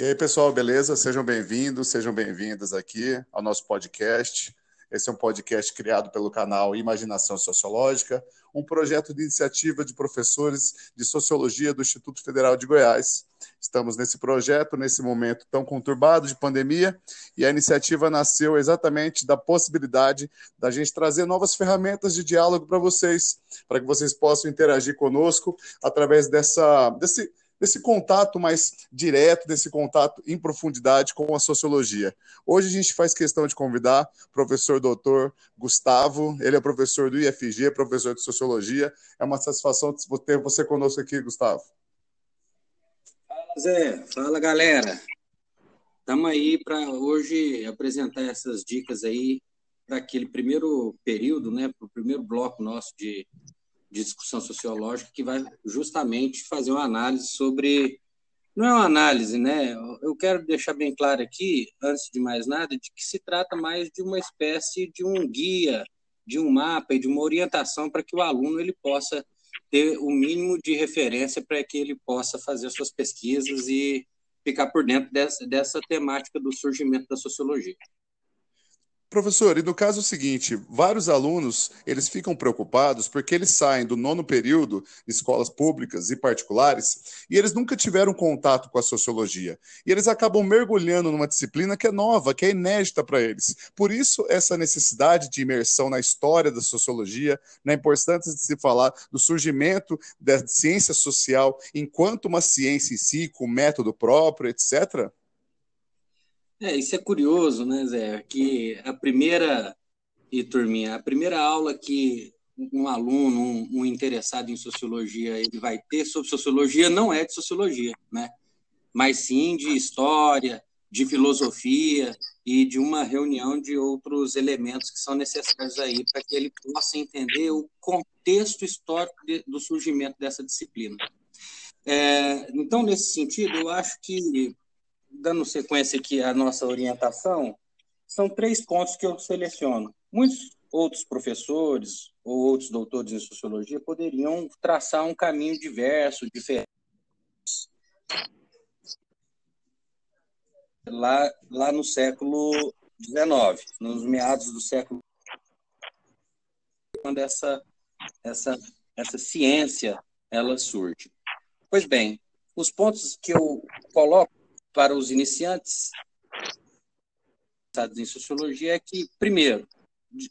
E aí, pessoal, beleza? Sejam bem-vindos, sejam bem-vindas aqui ao nosso podcast. Esse é um podcast criado pelo canal Imaginação Sociológica, um projeto de iniciativa de professores de sociologia do Instituto Federal de Goiás. Estamos nesse projeto, nesse momento tão conturbado de pandemia, e a iniciativa nasceu exatamente da possibilidade da gente trazer novas ferramentas de diálogo para vocês, para que vocês possam interagir conosco através dessa, desse desse contato mais direto, desse contato em profundidade com a sociologia. Hoje a gente faz questão de convidar o professor doutor Gustavo, ele é professor do IFG, professor de sociologia. É uma satisfação ter você conosco aqui, Gustavo. Fala, Zé. Fala, galera. Estamos aí para hoje apresentar essas dicas aí para aquele primeiro período, né, para o primeiro bloco nosso de de discussão sociológica que vai justamente fazer uma análise sobre. Não é uma análise, né? Eu quero deixar bem claro aqui, antes de mais nada, de que se trata mais de uma espécie de um guia, de um mapa e de uma orientação para que o aluno ele possa ter o mínimo de referência para que ele possa fazer suas pesquisas e ficar por dentro dessa, dessa temática do surgimento da sociologia. Professor, e no caso seguinte, vários alunos eles ficam preocupados porque eles saem do nono período escolas públicas e particulares e eles nunca tiveram contato com a sociologia. E eles acabam mergulhando numa disciplina que é nova, que é inédita para eles. Por isso, essa necessidade de imersão na história da sociologia, na importância de se falar do surgimento da ciência social enquanto uma ciência em si, com método próprio, etc. É, isso é curioso, né, Zé? Que a primeira, e turminha, a primeira aula que um aluno, um, um, interessado em sociologia, ele vai ter sobre sociologia não é de sociologia, né? Mas sim de história, de filosofia e de uma reunião de outros elementos que são necessários aí para que ele possa entender o contexto histórico de, do surgimento dessa disciplina. É, então, nesse sentido, eu acho que dando sequência aqui à nossa orientação, são três pontos que eu seleciono. Muitos outros professores ou outros doutores em sociologia poderiam traçar um caminho diverso, diferente. Lá, lá no século XIX, nos meados do século quando essa, essa, essa ciência ela surge. Pois bem, os pontos que eu coloco para os iniciantes em sociologia é que, primeiro,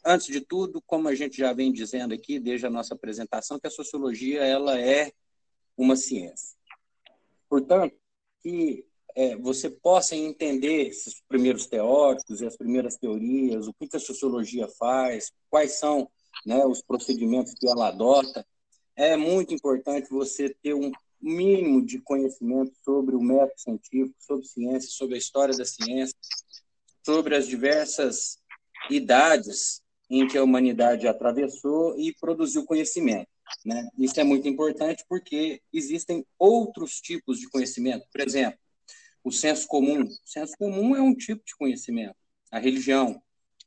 antes de tudo, como a gente já vem dizendo aqui desde a nossa apresentação, que a sociologia ela é uma ciência. Portanto, que é, você possa entender esses primeiros teóricos e as primeiras teorias, o que a sociologia faz, quais são né, os procedimentos que ela adota, é muito importante você ter um mínimo de conhecimento sobre o método científico, sobre ciência, sobre a história da ciência, sobre as diversas idades em que a humanidade atravessou e produziu conhecimento. Né? Isso é muito importante porque existem outros tipos de conhecimento. Por exemplo, o senso comum. O senso comum é um tipo de conhecimento. A religião.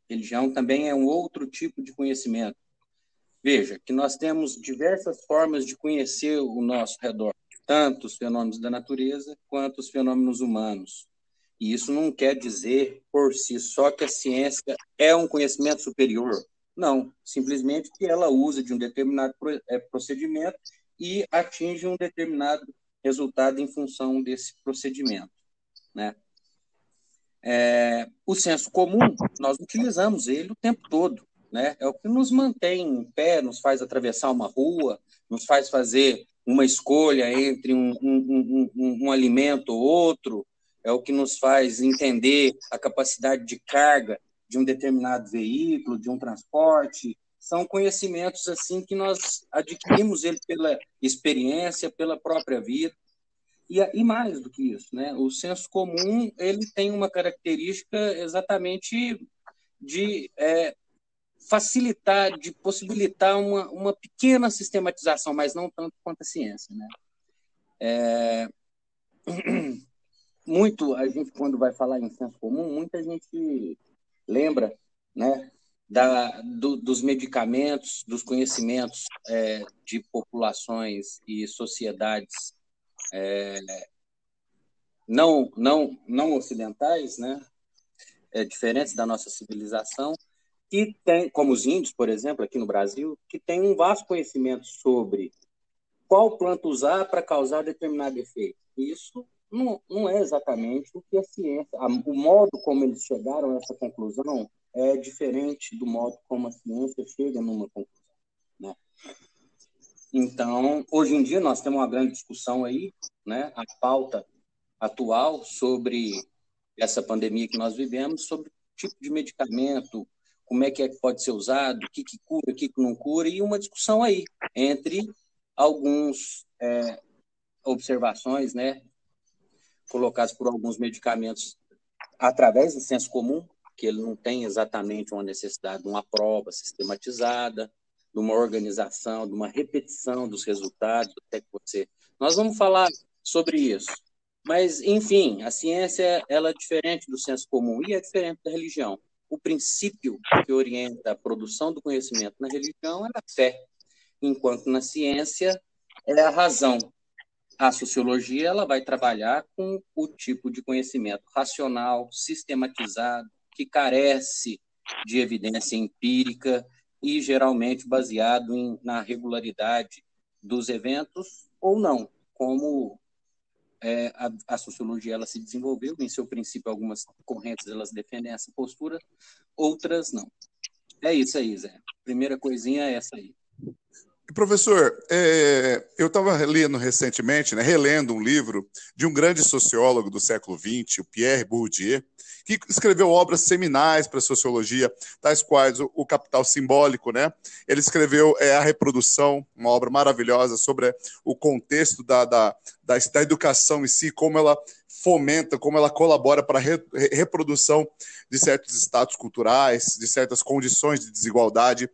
A religião também é um outro tipo de conhecimento. Veja que nós temos diversas formas de conhecer o nosso redor tanto os fenômenos da natureza quanto os fenômenos humanos. E isso não quer dizer por si só que a ciência é um conhecimento superior. Não, simplesmente que ela usa de um determinado é, procedimento e atinge um determinado resultado em função desse procedimento, né? É, o senso comum, nós utilizamos ele o tempo todo, né? É o que nos mantém em pé, nos faz atravessar uma rua, nos faz fazer uma escolha entre um, um, um, um, alimento ou outro, é o que nos faz entender a capacidade de carga de um determinado veículo, de um transporte. São conhecimentos assim que nós adquirimos ele pela experiência, pela própria vida. E, e mais do que isso, né? o senso comum ele tem uma característica exatamente de é, facilitar, de possibilitar uma, uma pequena sistematização, mas não tanto quanto a ciência. Né? É... Muito, a gente, quando vai falar em senso comum, muita gente lembra né, da, do, dos medicamentos, dos conhecimentos é, de populações e sociedades é, não, não, não ocidentais, né? É, diferentes da nossa civilização, que tem, como os índios, por exemplo, aqui no Brasil, que tem um vasto conhecimento sobre qual planta usar para causar determinado efeito. Isso não, não é exatamente o que a ciência, a, o modo como eles chegaram a essa conclusão é diferente do modo como a ciência chega numa conclusão. Né? Então, hoje em dia, nós temos uma grande discussão aí, né? a pauta atual sobre essa pandemia que nós vivemos, sobre tipo de medicamento, como é que, é que pode ser usado, o que, que cura, o que, que não cura, e uma discussão aí entre alguns é, observações, né, colocadas por alguns medicamentos através do senso comum, que ele não tem exatamente uma necessidade de uma prova sistematizada, de uma organização, de uma repetição dos resultados, até que você. Nós vamos falar sobre isso. Mas, enfim, a ciência ela é diferente do senso comum e é diferente da religião. O princípio que orienta a produção do conhecimento na religião é a fé enquanto na ciência é a razão. A sociologia ela vai trabalhar com o tipo de conhecimento racional, sistematizado, que carece de evidência empírica e geralmente baseado em, na regularidade dos eventos ou não, como é, a, a, sociologia ela se desenvolveu, em seu princípio algumas correntes elas defendem essa postura, outras não. É isso aí, Zé. Primeira coisinha é essa aí. Professor, é, eu estava lendo recentemente, né, relendo um livro de um grande sociólogo do século XX, o Pierre Bourdieu, que escreveu obras seminais para a sociologia, tais quais o, o, Capital Simbólico. Né? Ele escreveu é, A Reprodução, uma obra maravilhosa sobre o contexto da, da, da, da educação em si, como ela fomenta, como ela colabora para a re, reprodução de certos status culturais, de certas condições de desigualdade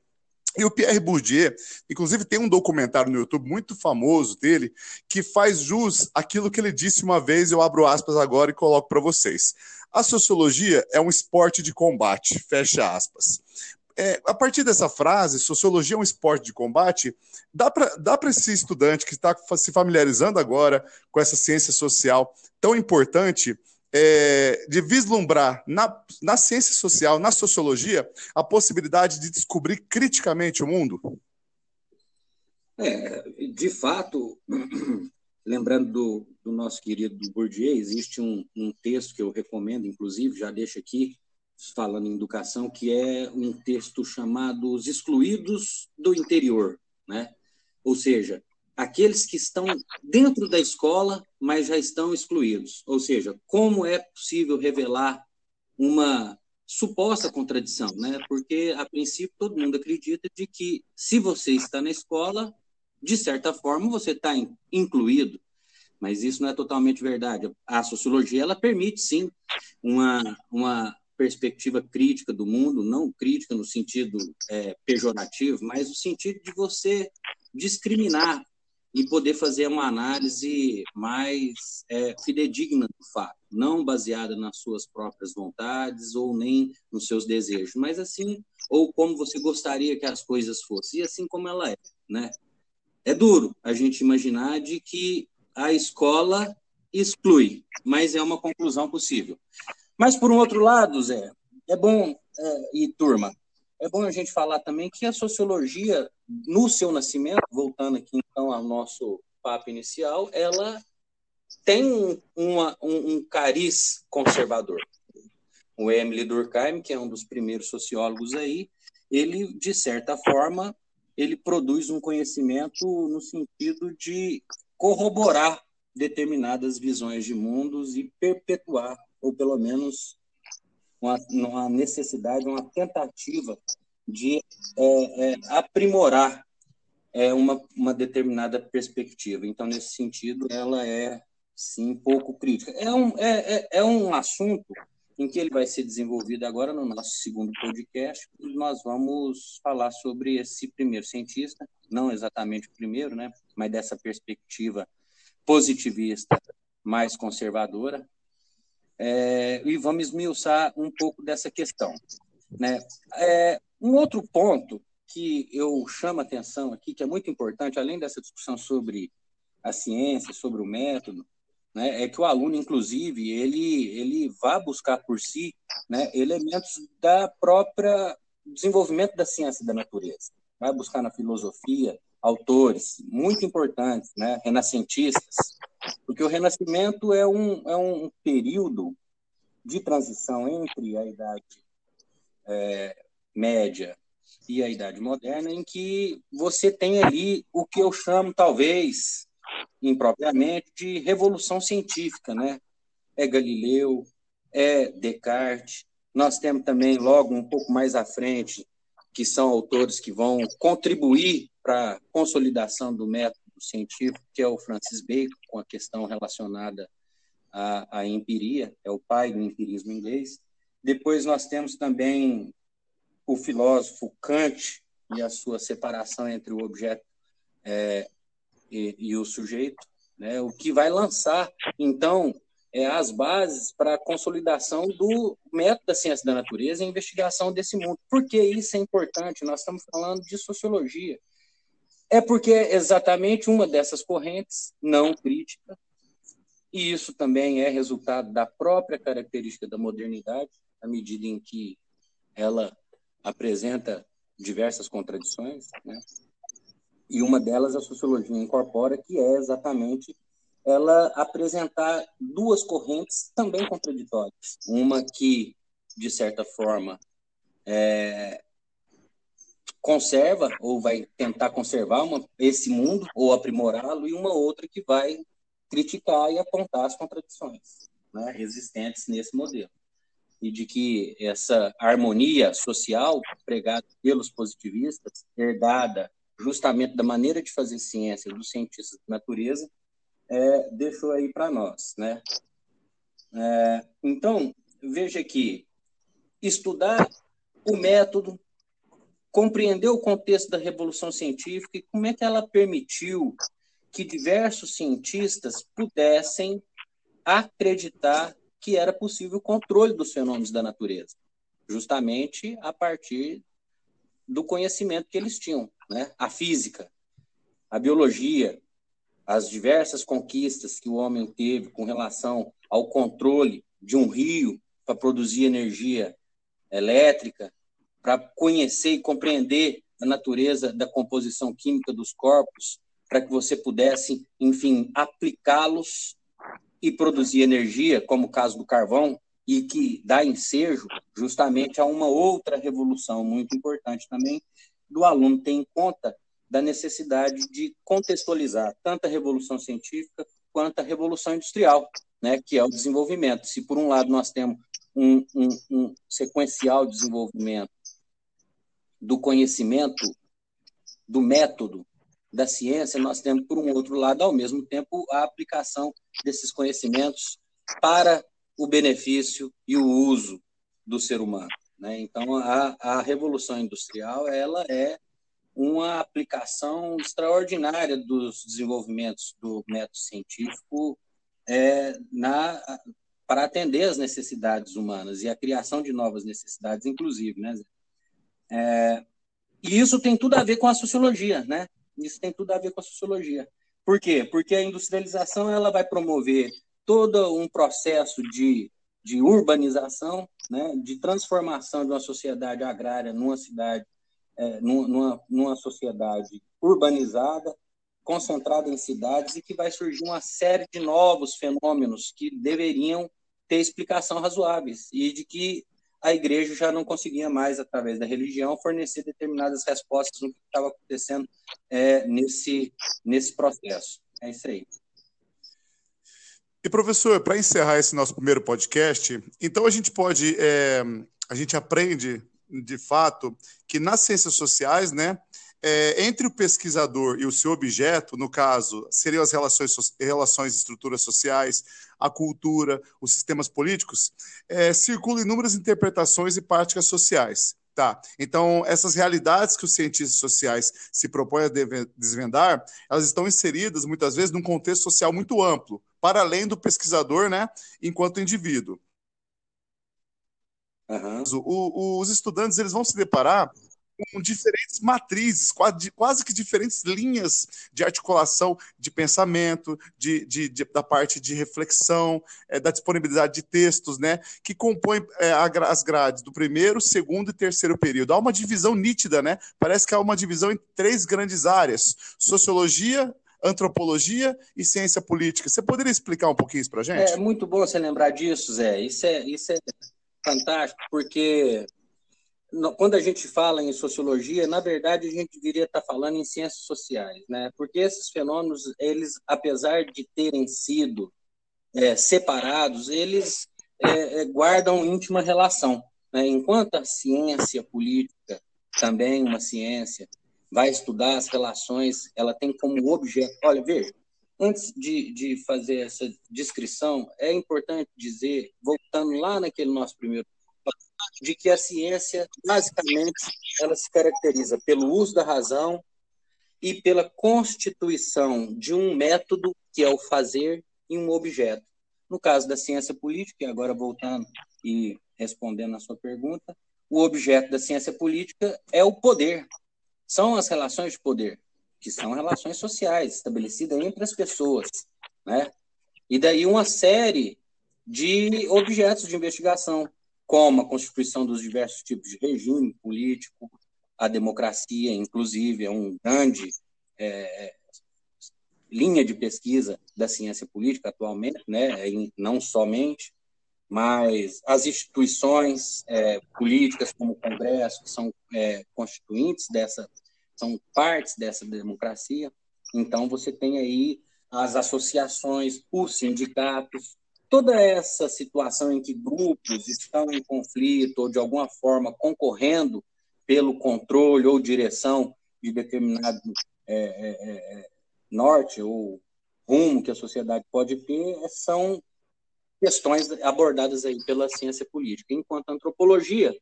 e o Pierre Bourdieu, inclusive, tem um documentário no YouTube muito famoso dele que faz jus àquilo que ele disse uma vez. Eu abro aspas agora e coloco para vocês. A sociologia é um esporte de combate, fecha aspas. É, a partir dessa frase, sociologia é um esporte de combate, dá para esse estudante que está se familiarizando agora com essa ciência social tão importante é, de vislumbrar na, na ciência social, na sociologia, a possibilidade de descobrir criticamente o mundo? É, de fato, lembrando do, do, nosso querido Bourdieu, existe um, um, texto que eu recomendo, inclusive, já deixo aqui, falando em educação, que é um texto chamado Os Excluídos do Interior, né? Ou seja, aqueles que estão dentro da escola, mas já estão excluídos. Ou seja, como é possível revelar uma suposta contradição, né? Porque a princípio todo mundo acredita de que se você está na escola, de certa forma você está incluído, mas isso não é totalmente verdade. A sociologia ela permite sim uma uma perspectiva crítica do mundo, não crítica no sentido é, pejorativo, mas no sentido de você discriminar e poder fazer uma análise mais é, fidedigna do fato, não baseada nas suas próprias vontades ou nem nos seus desejos, mas assim, ou como você gostaria que as coisas fossem, e assim como ela é, né? É duro a gente imaginar de que a escola exclui, mas é uma conclusão possível. Mas, por um outro lado, Zé, é bom, é, e turma, é bom a gente falar também que a sociologia, no seu nascimento, voltando aqui então ao nosso papo inicial, ela tem um, uma, um, um cariz conservador. O Emily Durkheim, que é um dos primeiros sociólogos aí, ele, de certa forma, ele produz um conhecimento no sentido de corroborar determinadas visões de mundos e perpetuar, ou pelo menos uma, uma necessidade, uma tentativa de é, é, aprimorar é, uma, uma determinada perspectiva. Então, nesse sentido, ela é, sim, pouco crítica. É um, é, é, é um assunto em que ele vai ser desenvolvido agora no nosso segundo podcast. Nós vamos falar sobre esse primeiro cientista, não exatamente o primeiro, né, mas dessa perspectiva positivista mais conservadora, é, e vamos esmiuçar um pouco dessa questão. Né? É, um outro ponto que eu chamo a atenção aqui, que é muito importante, além dessa discussão sobre a ciência, sobre o método, né, é que o aluno, inclusive, ele, ele vá buscar por si né, elementos da própria desenvolvimento da ciência da natureza. Vai buscar na filosofia autores muito importantes, né, renascentistas, porque o Renascimento é um, é um período de transição entre a Idade é, Média e a Idade Moderna, em que você tem ali o que eu chamo, talvez, impropriamente, de revolução científica, né? É Galileu, é Descartes. Nós temos também, logo um pouco mais à frente, que são autores que vão contribuir para a consolidação do método científico, que é o Francis Bacon, com a questão relacionada à, à empiria, é o pai do empirismo inglês. Depois nós temos também o filósofo Kant e a sua separação entre o objeto é, e, e, o sujeito, né? o que vai lançar, então, é, as bases para a consolidação do método da ciência da natureza e investigação desse mundo. Por que isso é importante? Nós estamos falando de sociologia. É porque é exatamente uma dessas correntes não crítica, e isso também é resultado da própria característica da modernidade, à medida em que ela apresenta diversas contradições, né? e uma delas a sociologia incorpora, que é exatamente ela apresentar duas correntes também contraditórias. Uma que, de certa forma, é, conserva ou vai tentar conservar uma, esse mundo ou aprimorá-lo, e uma outra que vai criticar e apontar as contradições né, existentes nesse modelo. E de que essa harmonia social pregada pelos positivistas, herdada justamente da maneira de fazer ciência dos cientistas de natureza, é, deixou aí para nós. Né? É, então, veja que estudar o método, compreender o contexto da revolução científica e como é que ela permitiu que diversos cientistas pudessem acreditar que era possível o controle dos fenômenos da natureza, justamente a partir do conhecimento que eles tinham, né? A física, a biologia, as diversas conquistas que o homem teve com relação ao controle de um rio para produzir energia elétrica, para conhecer e compreender a natureza da composição química dos corpos, para que você pudesse, enfim, aplicá-los e produzir energia, como o caso do carvão, e que dá ensejo justamente a uma outra revolução muito importante também do aluno ter em conta da necessidade de contextualizar tanto a revolução científica quanto a revolução industrial, né, que é o desenvolvimento. Se por um lado nós temos um, um, um sequencial desenvolvimento do conhecimento, do método, da ciência, nós temos, por um outro lado, ao mesmo tempo, a aplicação desses conhecimentos para o benefício e o uso do ser humano. Né? Então, a, a Revolução Industrial ela é uma aplicação extraordinária dos desenvolvimentos do método científico é, na, para atender as necessidades humanas e a criação de novas necessidades, inclusive. Né? É, e isso tem tudo a ver com a sociologia, né? Isso tem tudo a ver com a sociologia. Por quê? Porque a industrialização ela vai promover todo um processo de, de urbanização, né, de transformação de uma sociedade agrária numa cidade, é, numa, numa sociedade urbanizada, concentrada em cidades e que vai surgir uma série de novos fenômenos que deveriam ter explicação razoáveis e de que a igreja já não conseguia mais, através da religião, fornecer determinadas respostas no que estava acontecendo é, nesse, nesse processo. É isso aí. E, professor, para encerrar esse nosso primeiro podcast, então a gente pode, é, a gente aprende, de fato, que nas ciências sociais, né, é, entre o pesquisador e o seu objeto, no caso, seriam as relações, relações estruturas sociais, a cultura, os sistemas políticos, é, circulam inúmeras interpretações e práticas sociais. Tá. Então, essas realidades que os cientistas sociais se propõem a desvendar, elas estão inseridas, muitas vezes, num contexto social muito amplo, para além do pesquisador, né, enquanto indivíduo. Uhum. O, o, os estudantes eles vão se deparar com diferentes matrizes, quase, quase que diferentes linhas de articulação de pensamento, de, de, de da parte de reflexão, é, da disponibilidade de textos, né, que compõem é, as grades do primeiro, segundo e terceiro período. Há uma divisão nítida, né? Parece que há uma divisão em três grandes áreas: sociologia, antropologia e ciência política. Você poderia explicar um pouquinho isso para gente? É muito bom você lembrar disso, Zé. Isso é, isso é fantástico, porque quando a gente fala em sociologia, na verdade a gente deveria estar falando em ciências sociais, né? Porque esses fenômenos, eles, apesar de terem sido é, separados, eles é, é guardam íntima relação. Né? Enquanto a ciência política, também uma ciência, vai estudar as relações, ela tem como objeto. Olha, veja, antes de, de fazer essa descrição, é importante dizer, voltando lá naquele nosso primeiro de que a ciência, basicamente, ela se caracteriza pelo uso da razão e pela constituição de um método, que é o fazer, e um objeto. No caso da ciência política, e agora voltando e respondendo a sua pergunta, o objeto da ciência política é o poder, são as relações de poder, que são relações sociais estabelecidas entre as pessoas, né? E daí uma série de objetos de investigação, como a constituição dos diversos tipos de regime político, a democracia, inclusive, é um grande é, linha de pesquisa da ciência política atualmente, né? não somente, mas as instituições é, políticas como o Congresso, que são é, constituintes dessa, são partes dessa democracia. Então, você tem aí as associações, os sindicatos, toda essa situação em que grupos estão em conflito ou, de alguma forma, concorrendo pelo controle ou direção de determinado é, é, é, é norte ou rumo que a sociedade pode ter, são questões abordadas aí pela ciência política, enquanto a antropologia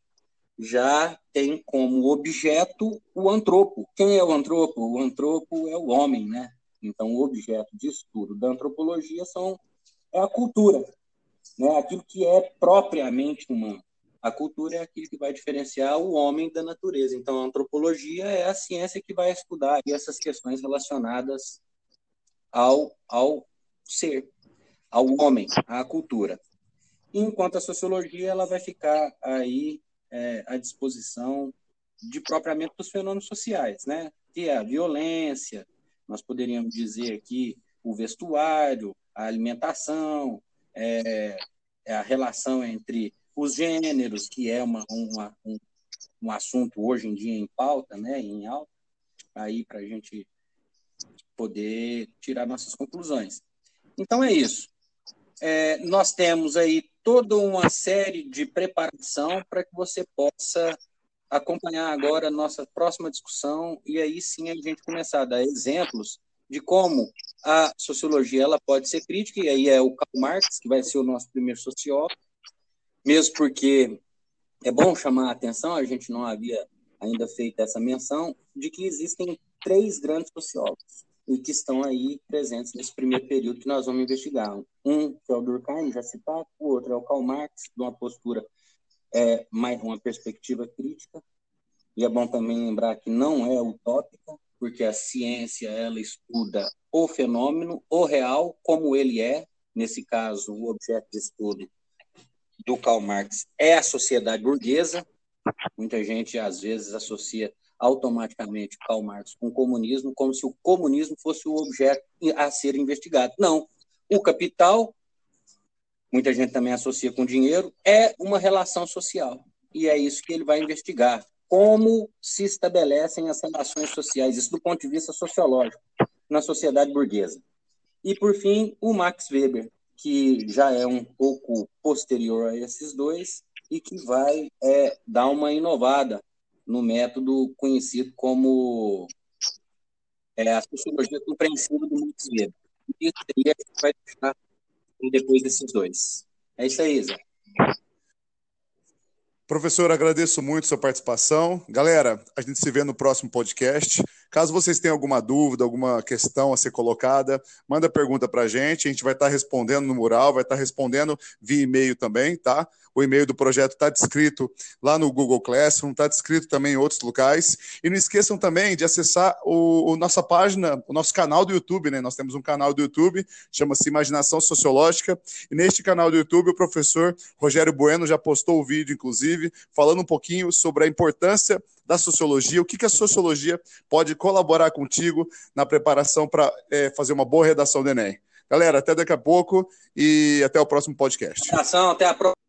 já tem como objeto o antropo. Quem é o antropo? O antropo é o homem, né? Então, o objeto de estudo da antropologia são, é a cultura, né? aquilo que é propriamente humano. A cultura é aquilo que vai diferenciar o homem da natureza. Então, a antropologia é a ciência que vai estudar essas questões relacionadas ao, ao ser ao homem, à cultura. Enquanto a sociologia ela vai ficar aí é, à disposição de propriamente dos fenômenos sociais, né? Que é a violência, nós poderíamos dizer aqui o vestuário, a alimentação, é, é a relação entre os gêneros, que é uma, uma um, um assunto hoje em dia em pauta, né? Em alta, aí para a gente poder tirar nossas conclusões. Então é isso é, nós temos aí toda uma série de preparação para que você possa acompanhar agora a nossa próxima discussão e aí sim a gente começar a dar exemplos de como a sociologia ela pode ser crítica, e aí é o Karl Marx, que vai ser o nosso primeiro sociólogo, mesmo porque é bom chamar a atenção, a gente não havia ainda feito essa menção, de que existem três grandes sociólogos e que estão aí presentes nesse primeiro período que nós vamos investigar. Um, que é o Durkheim, já citado, o outro é o Karl Marx, de uma postura, é, mais uma perspectiva crítica. E é bom também lembrar que não é utópica, porque a ciência ela estuda o fenômeno, o real, como ele é. Nesse caso, o objeto de estudo do Karl Marx é a sociedade burguesa. Muita gente, às vezes, associa automaticamente Karl Marx com o comunismo, como se o comunismo fosse o objeto a ser investigado. Não. O capital, muita gente também associa com dinheiro, é uma relação social. E é isso que ele vai investigar. Como se estabelecem as relações sociais, isso do ponto de vista sociológico, na sociedade burguesa. E, por fim, o Max Weber, que já é um pouco posterior a esses dois e que vai é, dar uma inovada no método conhecido como é, a sociologia compreensiva do Max Weber. Isso aí a gente vai deixar depois desses dois. É isso aí, Zé. Professor, agradeço muito sua participação. Galera, a gente se vê no próximo podcast. Caso vocês tenham alguma dúvida, alguma questão a ser colocada, manda pergunta para a gente. A gente vai estar respondendo no mural, vai estar respondendo via e-mail também, tá? O e-mail do projeto está descrito lá no Google Classroom, está descrito também em outros locais. E não esqueçam também de acessar o, o nossa página, o nosso canal do YouTube, né? Nós temos um canal do YouTube, chama-se Imaginação Sociológica. E neste canal do YouTube, o professor Rogério Bueno já postou o vídeo, inclusive, falando um pouquinho sobre a importância da sociologia, o que, que a sociologia pode colaborar contigo na preparação para é, fazer uma boa redação do Enem. Galera, até daqui a pouco e até o próximo podcast. Até a próxima.